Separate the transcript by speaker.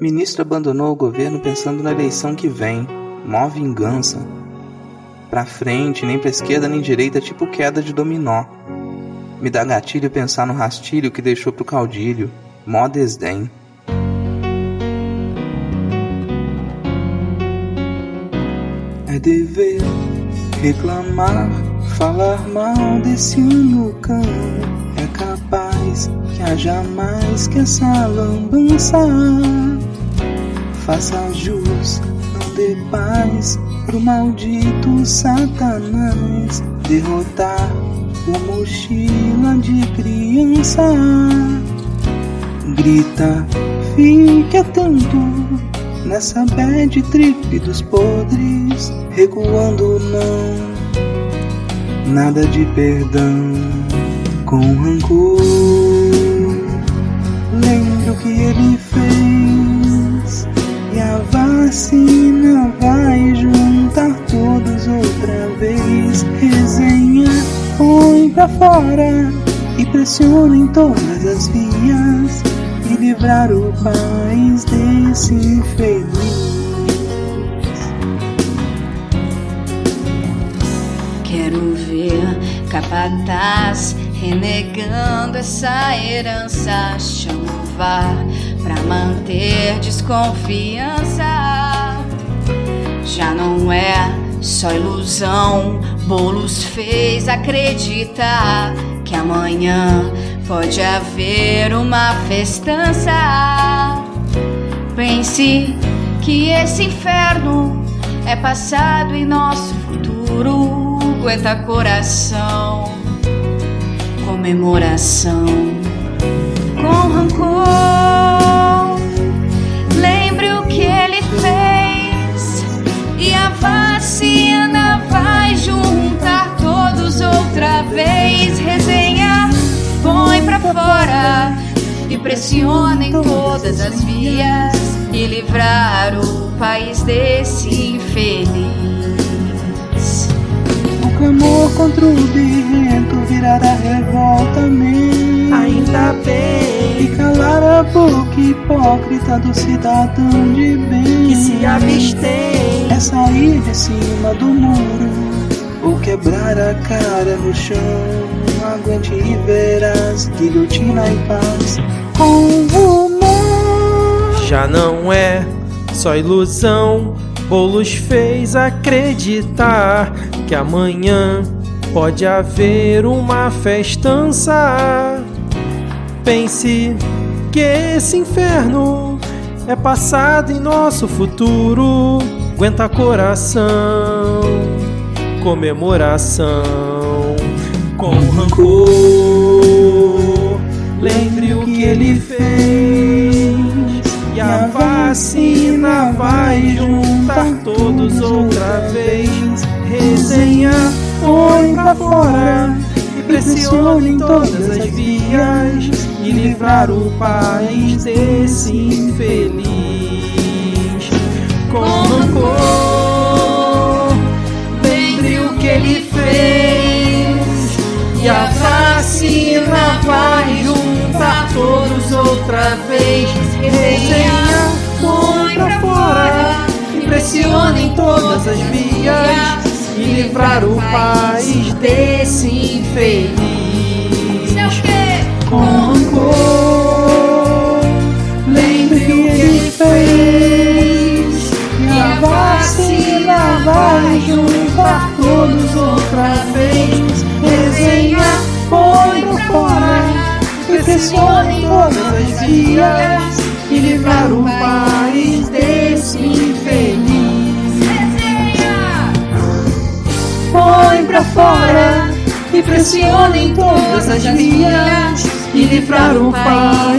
Speaker 1: Ministro abandonou o governo pensando na eleição que vem. Mó vingança. Pra frente, nem pra esquerda nem direita, tipo queda de dominó. Me dá gatilho pensar no rastilho que deixou pro caudilho. Mó desdém. É dever reclamar, falar mal desse cão. É capaz que haja mais que essa lambança. Faça jus, não dê paz pro maldito Satanás. Derrotar o mochila de criança. Grita, fique atento nessa bad trip dos podres, recuando não, nada de perdão, com rancor. Lembro que ele fez, a vacina vai juntar todos outra vez. Resenha, põe pra fora e pressiona em todas as vias e livrar o país desse infeliz.
Speaker 2: Quero ver capataz renegando essa herança. Chamo VAR pra manter desconfiança. Já não é só ilusão. Bolos fez acreditar que amanhã pode haver uma festança. Pense que esse inferno é passado e nosso futuro aguenta coração, comemoração pressiona em todas as vias e livrar o país desse infeliz.
Speaker 1: O clamor contra o birrento virará revolta mesmo.
Speaker 3: Ainda bem
Speaker 1: E calar a boca hipócrita do cidadão de bem.
Speaker 3: que se abstém.
Speaker 1: É sair de cima do muro ou quebrar a cara no chão. Aguente e verás guilhotina em paz com humor.
Speaker 3: Já não é só ilusão. Bolos fez acreditar que amanhã pode haver uma festança. Pense que esse inferno é passado em nosso futuro. Aguenta coração, comemoração com rancor. Pra fora e pressiona em todas as vias e livrar o país desse infeliz. Com rancor, lembre o que ele fez e a vacina vai juntar todos outra vez. Resenha, põe pra fora e pressiona em todas as vias livrar o país desse infeliz. Com rancor, lembre o que fez. E a vacina vai juntar todos outra vez. Resenha, põe pra fora e pressiona em todas as vias e livrar o país desse e pressiona em todas as vias e livrar o país.